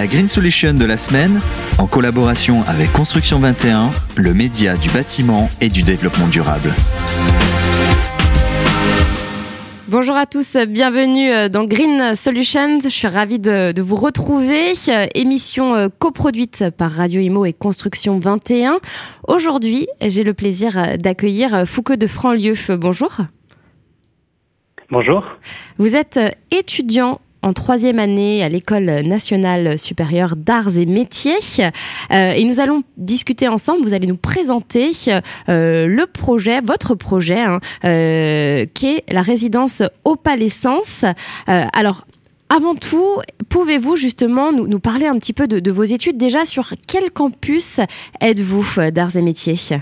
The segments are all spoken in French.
La Green Solution de la semaine, en collaboration avec Construction 21, le média du bâtiment et du développement durable. Bonjour à tous, bienvenue euh, dans Green Solutions. Je suis ravie de, vous retrouver. Émission euh, coproduite par Radio Imo et Construction 21. Aujourd'hui, j'ai le plaisir euh, d'accueillir Foucault de Franlieu. Bonjour. Bonjour. Vous êtes étudiant en troisième année à l'École nationale supérieure d'arts et métiers. Euh, et nous allons discuter ensemble, vous allez nous présenter euh, le projet, votre projet, hein, euh, qui est la résidence Opalescence. alors, avant tout, pouvez-vous justement nous, nous, parler un petit peu de, de vos études? Déjà, sur quel campus êtes-vous d'arts et métiers?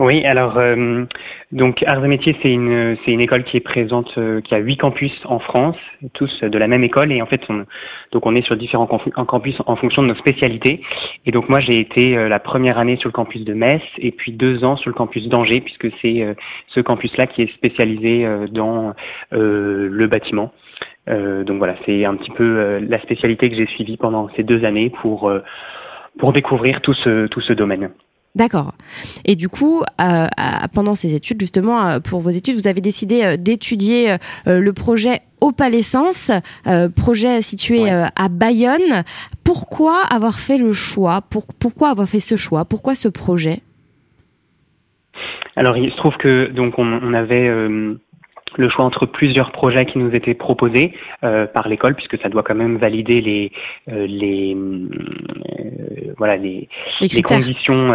Oui, alors euh, donc Arts et Métiers, c'est une c'est une école qui est présente, euh, qui a huit campus en France, tous de la même école, et en fait on, donc on est sur différents campus en fonction de nos spécialités. Et donc moi j'ai été euh, la première année sur le campus de Metz, et puis deux ans sur le campus d'Angers, puisque c'est ce campus-là qui est spécialisé dans le bâtiment. donc voilà, c'est un petit peu la spécialité que j'ai suivie pendant ces deux années pour pour découvrir tout ce tout ce domaine. D'accord. Et du coup, euh, pendant ces études, justement, euh, pour vos études, vous avez décidé euh, d'étudier le projet Opalescence, projet situé à Bayonne. Pourquoi avoir fait le choix? Pourquoi avoir fait ce choix? Pourquoi ce projet? Alors, il se trouve que donc on avait le choix entre plusieurs projets qui nous étaient proposés euh, par l'école, puisque ça doit quand même valider les euh, les euh, voilà les, les, conditions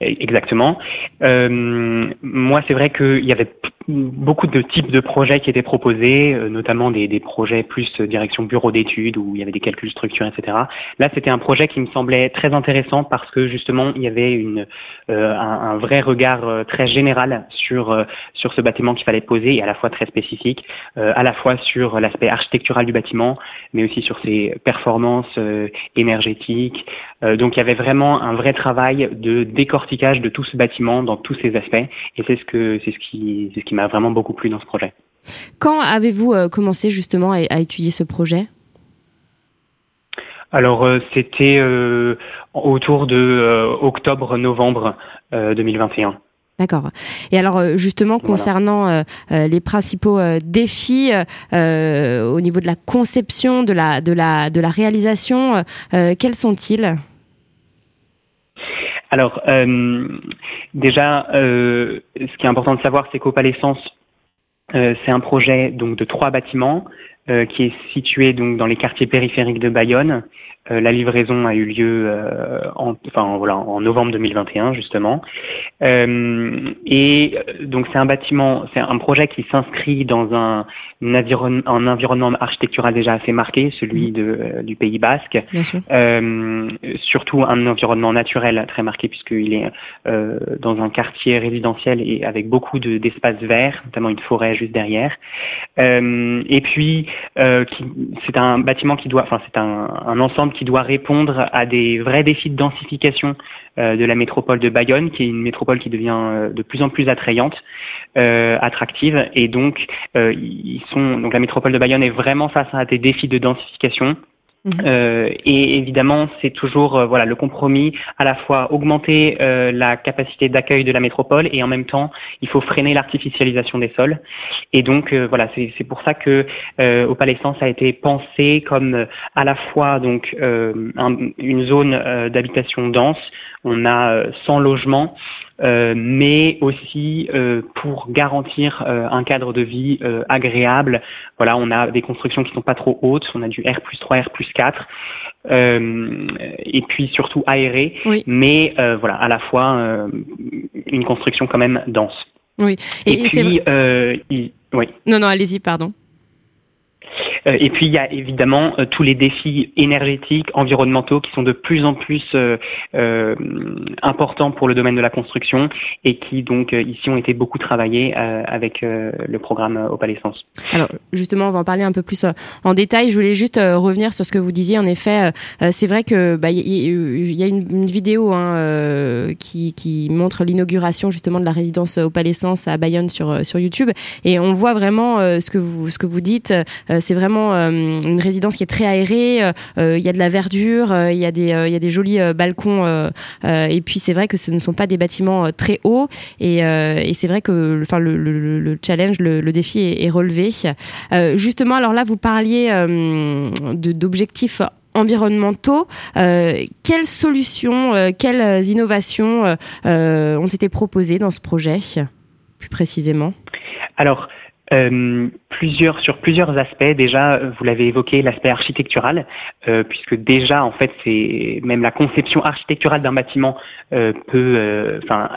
exactement. moi, c'est vrai qu'il y avait beaucoup de types de projets qui étaient proposés, notamment des, des, projets plus direction bureau d'études où il y avait des calculs structurés, etc. Là, c'était un projet qui me semblait très intéressant parce que justement, il y avait une, euh, un, un, vrai regard très général sur sur ce bâtiment qu'il fallait poser et à la fois très spécifique, à la fois sur l'aspect architectural du bâtiment, mais aussi sur ses performances énergétiques. donc, il y avait vraiment un vrai travail de décortiquage de tout ce bâtiment dans tous ses aspects, et c'est ce que c'est ce qui c'est ce qui m'a vraiment beaucoup plu dans ce projet. Quand avez-vous euh, commencé justement à, étudier ce projet? Alors euh, c'était euh, autour de octobre-novembre 2021. D'accord. Et alors justement concernant les principaux défis au niveau de la conception, de la de la de la réalisation, quels sont-ils? Alors, euh, déjà, euh, ce qui est important de savoir, c'est qu'Opalescence, euh, c'est un projet donc de trois bâtiments euh, qui est situé donc dans les quartiers périphériques de Bayonne. Euh, la livraison a eu lieu en, enfin voilà en novembre 2021 justement. et donc c'est un bâtiment, c'est un projet qui s'inscrit dans un, un, environnement architectural déjà assez marqué, celui de, euh, du Pays Basque. Euh, surtout un environnement naturel très marqué puisqu'il est euh, dans un quartier résidentiel et avec beaucoup d'espaces verts, notamment une forêt juste derrière. Euh, et puis, euh, c'est un bâtiment qui doit, enfin c'est un, un ensemble qui doit répondre à des vrais défis de densification euh, de la métropole de Bayonne, qui est une métropole qui devient euh, de plus en plus attrayante, euh, attractive, et donc la métropole de Bayonne est vraiment face à des défis de densification. Euh, et évidemment, c'est toujours euh, voilà le compromis à la fois augmenter euh, la capacité d'accueil de la métropole et en même temps, il faut freiner l'artificialisation des sols. Et donc voilà, c'est pour ça que Opalescence a été pensé comme à la fois donc une zone d'habitation dense. On a 100 logements euh, mais aussi euh, pour garantir euh, un cadre de vie agréable. Voilà, on a des constructions qui sont pas trop hautes, on a du R plus 3, R plus 4, et puis surtout aéré, mais voilà, à la fois une construction quand même dense. Oui. Et, puis, oui. Non, non, allez-y, pardon. Euh, et puis il y a évidemment euh, tous les défis énergétiques, environnementaux qui sont de plus en plus euh, importants pour le domaine de la construction et qui donc ici ont été beaucoup travaillés avec le programme Opalescence. Alors justement, on va en parler un peu plus en détail. Je voulais juste revenir sur ce que vous disiez. En effet, c'est vrai que bah, il y, a une, vidéo hein, qui, qui montre l'inauguration justement de la résidence Opalescence à Bayonne sur sur YouTube et on voit vraiment ce que vous ce que vous dites. c'est vraiment vraiment une résidence qui est très aérée. Il y a de la verdure, il y a des jolis balcons et puis c'est vrai que ce ne sont pas des bâtiments très hauts et, c'est vrai que le, le, le challenge, le, défi est, relevé. justement, alors là vous parliez d'objectifs environnementaux. Euh, quelles solutions, euh, quelles innovations euh, ont été proposées dans ce projet, plus précisément? Alors, plusieurs sur plusieurs aspects. Déjà, vous l'avez évoqué, l'aspect architectural, euh, puisque déjà en fait c'est même la conception architecturale d'un bâtiment euh, peut, euh, enfin,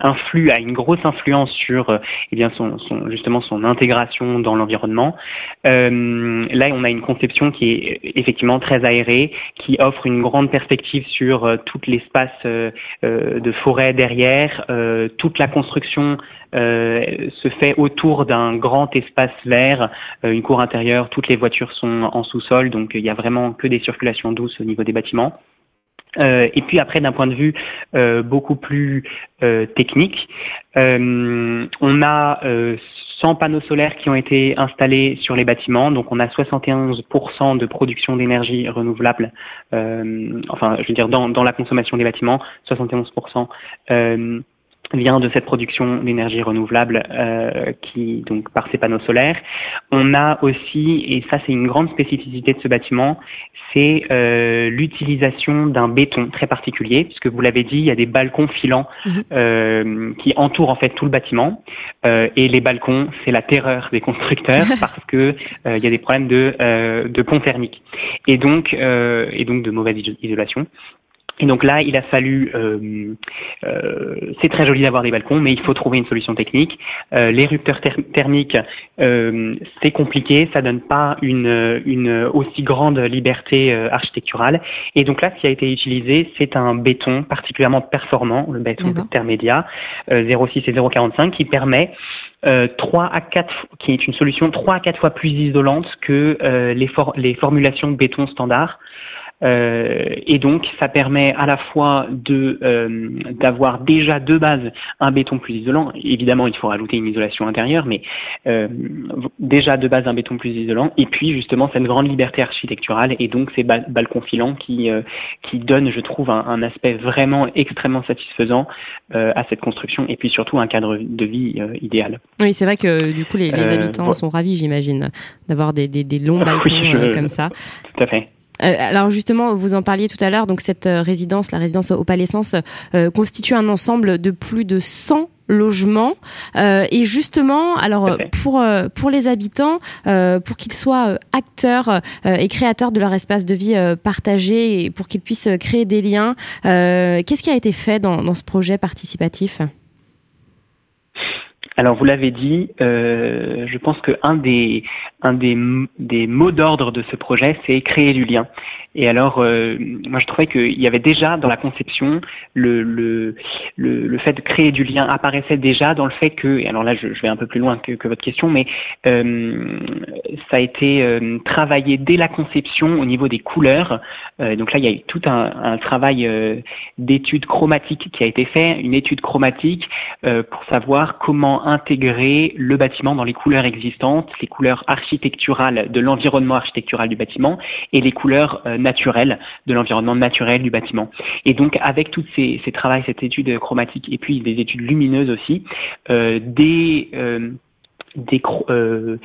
influe a une grosse influence sur eh bien son, justement son intégration dans l'environnement. là, on a une conception qui est effectivement très aérée, qui offre une grande perspective sur tout l'espace de forêt derrière, toute la construction se fait autour d'un grand espace vert, euh, une cour intérieure, toutes les voitures sont en sous-sol, donc il y a vraiment que des circulations douces au niveau des bâtiments. Euh, et puis après, d'un point de vue euh, beaucoup plus technique, on a 100 panneaux solaires qui ont été installés sur les bâtiments. Donc on a 71% de production d'énergie renouvelable, enfin je veux dire dans la consommation des bâtiments, 71% vient de cette production d'énergie renouvelable euh, qui donc par ces panneaux solaires. On a aussi, et ça c'est une grande spécificité de ce bâtiment, c'est euh, l'utilisation d'un béton très particulier, puisque vous l'avez dit, il y a des balcons filants mhm. euh, qui entourent en fait tout le bâtiment, euh, et les balcons c'est la terreur des constructeurs parce que euh, il y a des problèmes de, de pont thermique et donc et donc de mauvaise isolation. Et donc là, il a fallu, euh, euh, c'est très joli d'avoir des balcons, mais il faut trouver une solution technique. Euh, les rupteurs thermiques, euh, c'est compliqué, ça donne pas une, une aussi grande liberté euh, architecturale. Et donc là, ce qui a été utilisé, c'est un béton particulièrement performant, le béton intermédiaire 06 et 045, qui permet euh, 3 à 4, qui est une solution 3 à 4 fois plus isolante que les, for les formulations de béton standard. Euh, et donc, ça permet à la fois de euh, d'avoir déjà de base un béton plus isolant. Évidemment, il faut rajouter une isolation intérieure, mais euh, déjà de base un béton plus isolant. Et puis justement cette grande liberté architecturale et donc ces balcons filants qui qui donnent, je trouve, un, un aspect vraiment extrêmement satisfaisant à cette construction. Et puis surtout un cadre de vie idéal. Oui, c'est vrai que du coup les, les habitants sont ravis, j'imagine, d'avoir des, des, des longs balcons comme ça. Tout à fait. Euh, alors justement, vous en parliez tout à l'heure, donc cette euh, résidence, la résidence au Palais euh, constitue un ensemble de plus de 100 logements. Et justement alors pour pour les habitants pour qu'ils soient acteurs et créateurs de leur espace de vie partagé et pour qu'ils puissent créer des liens qu'est-ce qui a été fait dans, dans ce projet participatif? Alors vous l'avez dit, euh, je pense que un des un des, des mots d'ordre de ce projet, c'est créer du lien. Et alors, euh, moi je trouvais qu'il y avait déjà dans la conception le, le, le, le, fait de créer du lien apparaissait déjà dans le fait que, et alors là je, je vais un peu plus loin que, que votre question, mais euh, ça a été euh, travaillé dès la conception au niveau des couleurs. Euh, donc là il y a eu tout un, un travail euh, d'étude chromatique qui a été fait, une étude chromatique pour savoir comment intégrer le bâtiment dans les couleurs existantes, les couleurs architecturales de l'environnement architectural du bâtiment et les couleurs naturelles de l'environnement naturel du bâtiment. Et donc avec tous ces, ces travaux, cette étude chromatique et puis des études lumineuses aussi, euh, des euh, des, euh,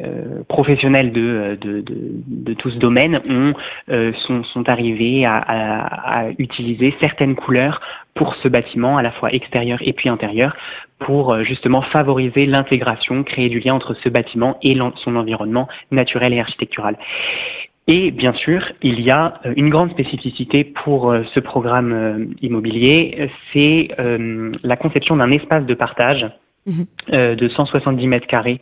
euh, professionnels de, de, tout ce domaine ont, euh, sont, arrivés à, utiliser certaines couleurs pour ce bâtiment, à la fois extérieur et puis intérieur, pour euh, justement favoriser l'intégration, créer du lien entre ce bâtiment et son environnement naturel et architectural. Et bien sûr, il y a euh, une grande spécificité pour euh, ce programme immobilier, c'est la conception d'un espace de partage Mhm. Euh, de 170 mètres carrés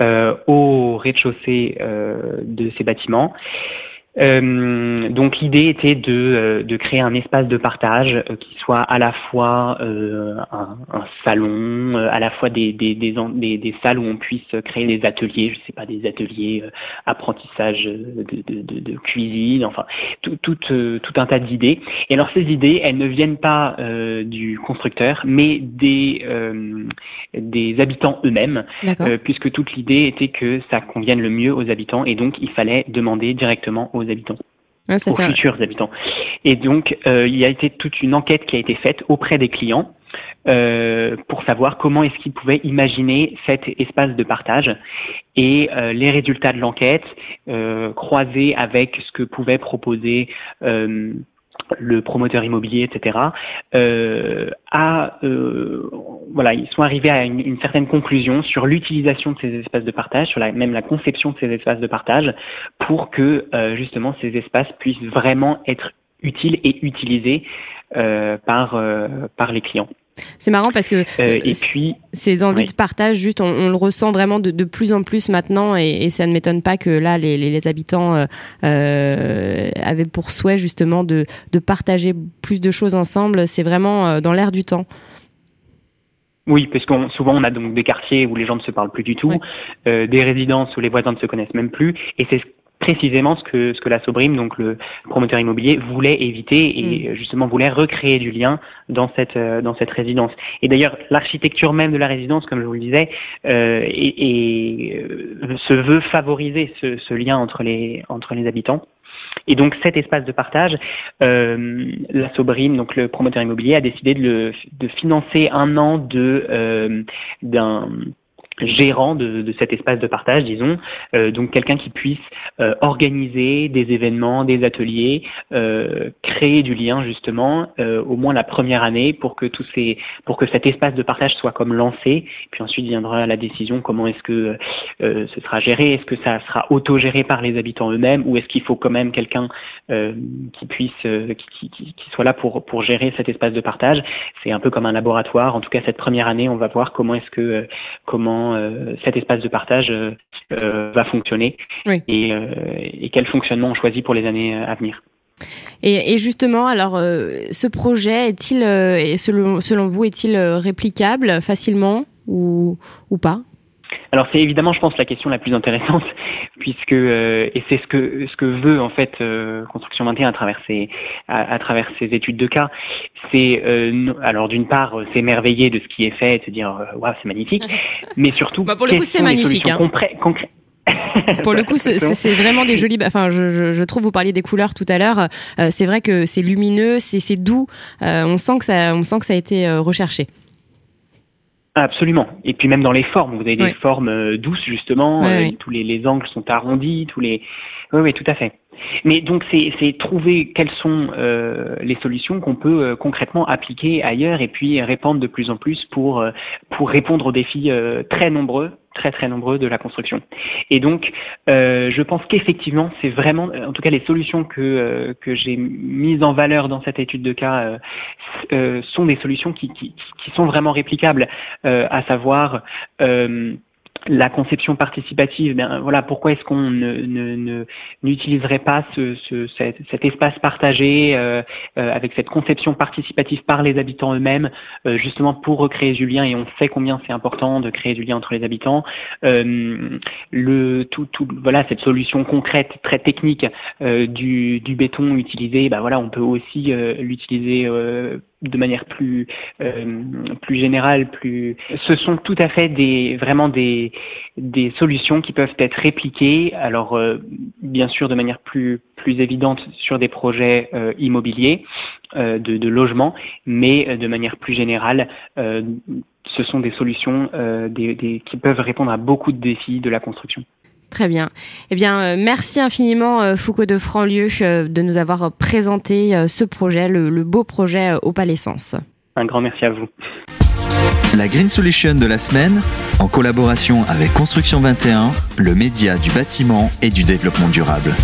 euh, au rez-de-chaussée euh, de ces bâtiments. Euh, donc l'idée était de, euh, de, créer un espace de partage euh, qui soit à la fois euh, un, un, salon, à la fois des, des, des, des, salles où on puisse créer des ateliers, je sais pas, des ateliers apprentissage de, de, de, cuisine, enfin tout, tout, tout un tas d'idées. Et alors ces idées, elles ne viennent pas du constructeur, mais des, des habitants eux-mêmes, puisque toute l'idée était que ça convienne le mieux aux habitants et donc il fallait demander directement aux habitants. aux futurs habitants. Et donc, euh, il y a été toute une enquête qui a été faite auprès des clients euh, pour savoir comment est-ce qu'ils pouvaient imaginer cet espace de partage. Et euh, les résultats de l'enquête, croisés avec ce que pouvait proposer le promoteur immobilier, etc., a, voilà, ils sont arrivés à une, certaine conclusion sur l'utilisation de ces espaces de partage, sur la, même la conception de ces espaces de partage, pour que euh, justement ces espaces puissent vraiment être utiles et utilisés euh, par euh, par les clients. C'est marrant parce que et puis, ces envies de partage, juste, on, le ressent vraiment de, de, plus en plus maintenant, et, et ça ne m'étonne pas que là, les, les, habitants euh, euh, avaient pour souhait justement de, de, partager plus de choses ensemble. C'est vraiment dans l'air du temps. Oui, parce qu'on souvent on a donc des quartiers où les gens ne se parlent plus du tout, euh, des résidences où les voisins ne se connaissent même plus, et c'est précisément ce que ce que la Sobrime, donc le promoteur immobilier, voulait éviter et mm. justement voulait recréer du lien dans cette euh, dans cette résidence. Et d'ailleurs, l'architecture même de la résidence, comme je vous le disais, euh, et, euh, se veut favoriser ce, ce, lien entre les entre les habitants. Et donc cet espace de partage, euh, la Sobrime, donc le promoteur immobilier, a décidé de, le, de financer un an de euh, d'un gérant de, de, cet espace de partage, disons, euh, donc quelqu'un qui puisse euh, organiser des événements, des ateliers, euh, créer du lien justement, euh, au moins la première année pour que tous ces, pour que cet espace de partage soit comme lancé, puis ensuite viendra la décision comment est-ce que euh, ce sera géré, est-ce que ça sera auto-géré par les habitants eux-mêmes? Ou est-ce qu'il faut quand même quelqu'un qui puisse, qui, qui, qui, soit là pour pour gérer cet espace de partage? C'est un peu comme un laboratoire. En tout cas, cette première année, on va voir comment est-ce que comment euh, cet espace de partage euh, euh, va fonctionner et, quel fonctionnement on choisit pour les années à venir. Et, justement, alors, ce projet est-il, selon, selon vous, est-il réplicable facilement ou, ou pas? Alors c'est évidemment, je pense, la question la plus intéressante, puisque euh, et c'est ce que ce que veut en fait euh, Construction 21 à travers ses à, travers ses études de cas, c'est euh, alors d'une part s'émerveiller de ce qui est fait, et se dire waouh c'est magnifique, mais surtout bah pour le coup c'est magnifique. Hein. pour le coup, c'est vraiment des jolies. Enfin, je, je, je, trouve vous parliez des couleurs tout à l'heure. c'est vrai que c'est lumineux, c'est doux. on sent que ça, on sent que ça a été recherché. Absolument. Et puis même dans les formes, vous avez des formes euh, douces justement. Euh, tous les, les, angles sont arrondis, tous les. Oui, oui, tout à fait. Mais donc c'est trouver quelles sont euh, les solutions qu'on peut euh, concrètement appliquer ailleurs et puis répandre de plus en plus pour euh, pour répondre aux défis très nombreux très très nombreux de la construction. Et donc, je pense qu'effectivement, c'est vraiment, en tout cas, les solutions que que j'ai mises en valeur dans cette étude de cas sont des solutions qui, qui, qui sont vraiment réplicables, à savoir la conception participative, ben voilà, pourquoi est-ce qu'on ne, n'utiliserait pas ce, ce, cet, espace partagé euh, euh, avec cette conception participative par les habitants eux-mêmes, euh, justement pour recréer du lien et on sait combien c'est important de créer du lien entre les habitants. le tout, tout, voilà, cette solution concrète, très technique du, du béton utilisé, ben voilà, on peut aussi l'utiliser de manière plus euh, plus générale, plus ce sont tout à fait des vraiment des des solutions qui peuvent être répliquées. Alors euh, bien sûr de manière plus plus évidente sur des projets euh, immobiliers de, de logement, mais de manière plus générale ce sont des solutions des, des, qui peuvent répondre à beaucoup de défis de la construction. Très bien. Eh bien, euh, merci infiniment euh, Foucault de Franlieu euh, de nous avoir présenté ce projet, le, beau projet au Sens. Un grand merci à vous. La Green Solution de la semaine, en collaboration avec Construction 21, le média du bâtiment et du développement durable.